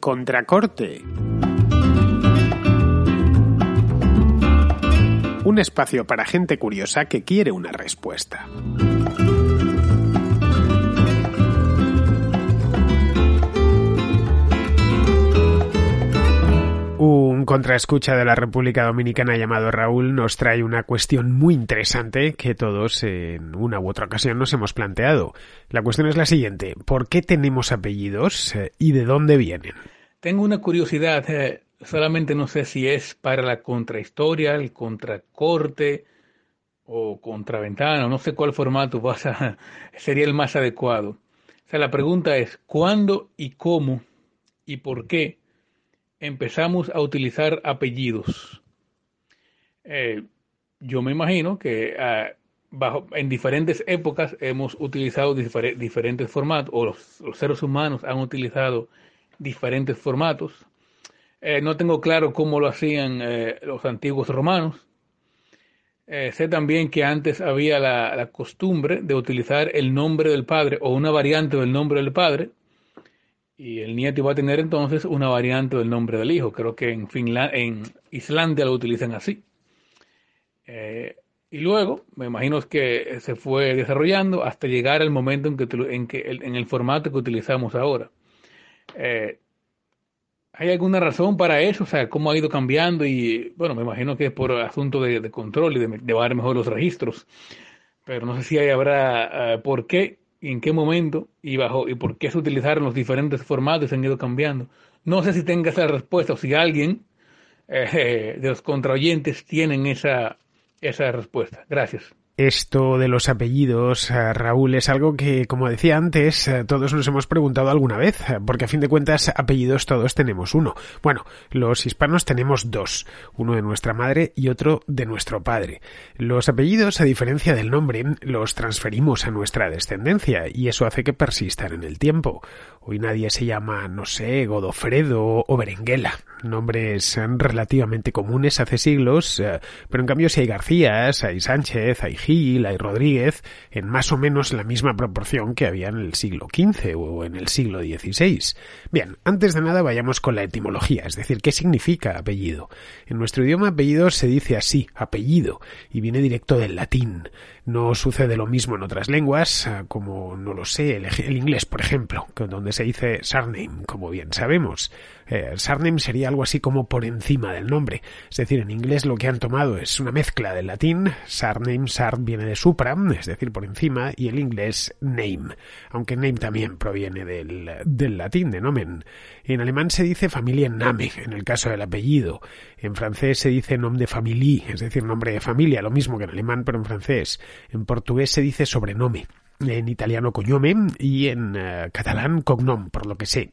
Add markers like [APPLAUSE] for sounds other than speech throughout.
Contracorte. Un espacio para gente curiosa que quiere una respuesta. Contraescucha de la República Dominicana llamado Raúl nos trae una cuestión muy interesante que todos en una u otra ocasión nos hemos planteado. La cuestión es la siguiente, ¿por qué tenemos apellidos eh, y de dónde vienen? Tengo una curiosidad, eh, solamente no sé si es para la contrahistoria, el contracorte o contraventana, no sé cuál formato [LAUGHS] vas a, sería el más adecuado. O sea, la pregunta es, ¿cuándo y cómo y por qué empezamos a utilizar apellidos. Eh, yo me imagino que ah, bajo, en diferentes épocas hemos utilizado diferentes formatos, o los, seres humanos han utilizado diferentes formatos. Eh, no tengo claro cómo lo hacían eh, los antiguos romanos. sé también que antes había la costumbre de utilizar el nombre del padre o una variante del nombre del padre y el nieto iba a tener entonces una variante del nombre del hijo. Creo que en, en Islandia lo utilizan así. Eh, y luego, me imagino que se fue desarrollando hasta llegar al momento en que, en, que, en el formato que utilizamos ahora. Eh, ¿Hay alguna razón para eso? O sea, ¿cómo ha ido cambiando? Y bueno, me imagino que es por asunto de, control y de llevar mejor los registros. Pero no sé si habrá eh, por qué y en qué momento y bajo y por qué se utilizaron los diferentes formatos y han ido cambiando. No sé si tenga esa respuesta o si alguien eh, de los contraoyentes tienen esa, esa respuesta. Gracias. Esto de los apellidos, eh, Raúl, es algo que, como decía antes, eh, todos nos hemos preguntado alguna vez, eh, porque a fin de cuentas apellidos todos tenemos uno. Bueno, los hispanos tenemos dos, uno de nuestra madre y otro de nuestro padre. Los apellidos, a diferencia del nombre, los transferimos a nuestra descendencia y eso hace que persistan en el tiempo. Hoy nadie se llama, no sé, Godofredo o Berenguela. Nombres relativamente comunes hace siglos, pero en cambio si hay Garcías, hay Sánchez, hay Gil, hay Rodríguez, en más o menos la misma proporción que había en el siglo XV o en el siglo XVI. Bien, antes de nada vayamos con la etimología, es decir, ¿qué significa apellido? En nuestro idioma apellido se dice así, apellido, y viene directo del latín. No sucede lo mismo en otras lenguas, eh, como, no lo sé, el, inglés, por ejemplo, donde se dice surname, como bien sabemos. Eh, surname sería algo así como por encima del nombre. Es decir, en inglés lo que han tomado es una mezcla del latín, surname, sard viene de supra, es decir, por encima, y el inglés name, aunque name también proviene del, del latín, de nomen. En alemán se dice familia name, en el caso del apellido. En francés se dice nom de famille, es decir, nombre de familia, lo mismo que en alemán, pero en francés. En portugués se dice sobrenome en italiano cognome y en eh, catalán cognom, por lo que sé.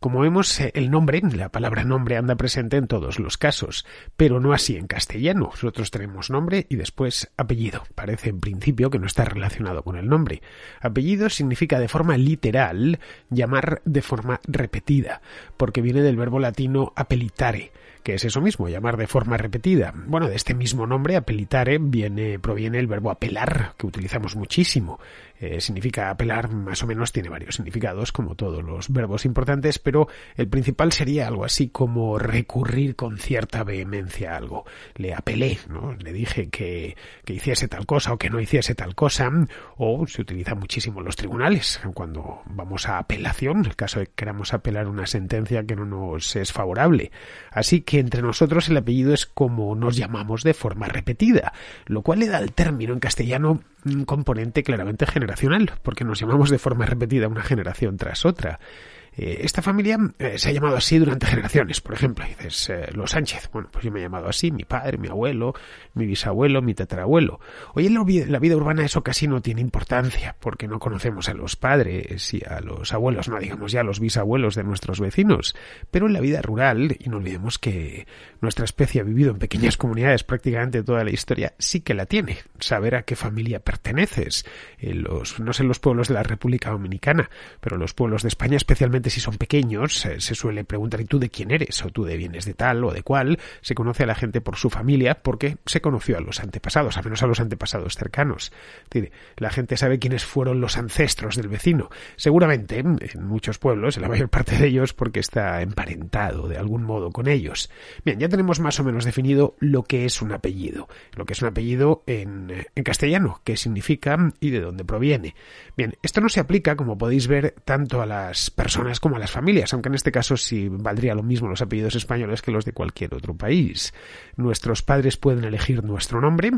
Como vemos, eh, el nombre, la palabra nombre anda presente en todos los casos, pero no así en castellano. Nosotros tenemos nombre y después apellido. Parece en principio que no está relacionado con el nombre. Apellido significa de forma literal llamar de forma repetida, porque viene del verbo latino apelitare, que es eso mismo, llamar de forma repetida. Bueno, de este mismo nombre, apelitare, viene, proviene el verbo apelar, que utilizamos muchísimo. Eh, significa apelar, más o menos tiene varios significados, como todos los verbos importantes, pero el principal sería algo así como recurrir con cierta vehemencia a algo. Le apelé, ¿no? Le dije que, que hiciese tal cosa o que no hiciese tal cosa, o se utiliza muchísimo en los tribunales, cuando vamos a apelación, en el caso de que queramos apelar una sentencia que no nos es favorable. Así que entre nosotros el apellido es como nos llamamos de forma repetida, lo cual le da al término en castellano un componente claramente generacional, porque nos llamamos de forma repetida una generación tras otra. Eh, esta familia eh, se ha llamado así durante generaciones, por ejemplo, dices eh, los Sánchez, bueno, pues yo me he llamado así, mi padre, mi abuelo, mi bisabuelo, mi tatarabuelo. Hoy en la vida urbana eso casi no tiene importancia, porque no conocemos a los padres y a los abuelos, no digamos ya a los bisabuelos de nuestros vecinos, pero en la vida rural, y no olvidemos que nuestra especie ha vivido en pequeñas comunidades prácticamente toda la historia, sí que la tiene, saber a qué familia perteneces, en los, no sé los pueblos de la República Dominicana, pero los pueblos de España, especialmente si son pequeños, se suele preguntar ¿y tú de quién eres? o tú de vienes de tal o de cual, se conoce a la gente por su familia porque se conoció a los antepasados, al menos a los antepasados cercanos. la gente sabe quiénes fueron los ancestros del vecino. Seguramente en muchos pueblos, en la mayor parte de ellos, porque está emparentado de algún modo con ellos. Bien, ya tenemos más o menos definido lo que es un apellido, lo que es un apellido en, en castellano, qué significa y de dónde proviene. Bien, esto no se aplica, como podéis ver, tanto a las personas como a las familias, aunque en este caso sí valdría lo mismo los apellidos españoles que los de cualquier otro país. Nuestros padres pueden elegir nuestro nombre,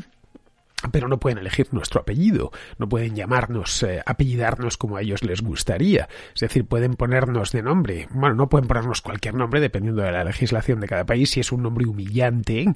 pero no pueden elegir nuestro apellido, no pueden llamarnos, eh, apellidarnos como a ellos les gustaría. Es decir, pueden ponernos de nombre. Bueno, no pueden ponernos cualquier nombre dependiendo de la legislación de cada país. Si es un nombre humillante,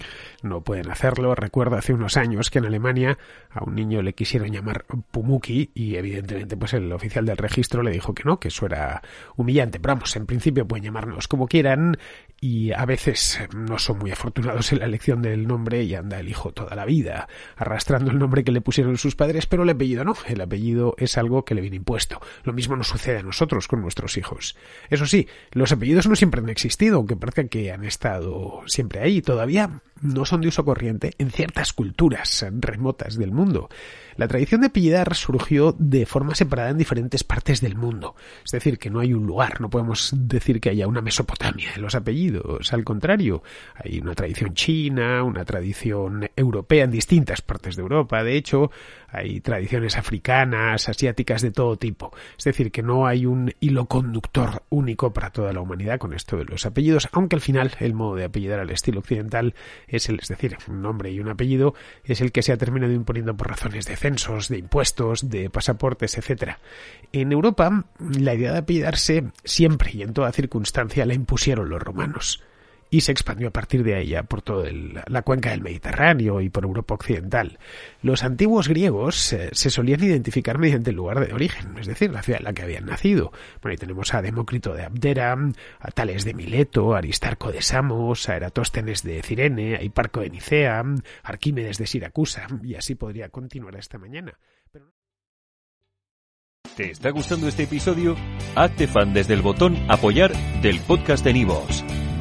no pueden hacerlo. Recuerdo hace unos años que en Alemania a un niño le quisieron llamar Pumuki y evidentemente pues el oficial del registro le dijo que no, que eso era humillante. Pero vamos, en principio pueden llamarnos como quieran y a veces no son muy afortunados en la elección del nombre y anda el hijo toda la vida arrastrando el nombre que le pusieron sus padres, pero el apellido no, el apellido es algo que le viene impuesto. Lo mismo nos sucede a nosotros con nuestros hijos. Eso sí, los apellidos no siempre han existido, aunque parezca que han estado siempre ahí, todavía no son de uso corriente en ciertas culturas remotas del mundo. La tradición de apellidar surgió de forma separada en diferentes partes del mundo. Es decir, que no hay un lugar, no podemos decir que haya una Mesopotamia en los apellidos. Al contrario, hay una tradición china, una tradición europea en distintas partes de Europa. De hecho, hay tradiciones africanas, asiáticas de todo tipo. Es decir, que no hay un hilo conductor único para toda la humanidad con esto de los apellidos, aunque al final el modo de apellidar al estilo occidental es el, es decir, un nombre y un apellido es el que se ha terminado imponiendo por razones de censos, de impuestos, de pasaportes, etcétera. En Europa, la idea de apellidarse siempre y en toda circunstancia la impusieron los romanos y se expandió a partir de ella por toda la cuenca del Mediterráneo y por Europa occidental. Los antiguos griegos eh, se solían identificar mediante el lugar de origen, es decir, la ciudad en la que habían nacido. Bueno, ahí tenemos a Demócrito de Abdera, a Tales de Mileto, a Aristarco de Samos, a Eratóstenes de Cirene, a Hiparco de Nicea, Arquímedes de Siracusa, y así podría continuar esta mañana. ¿Te está gustando este episodio? Hazte fan desde el botón apoyar del podcast de Nivos.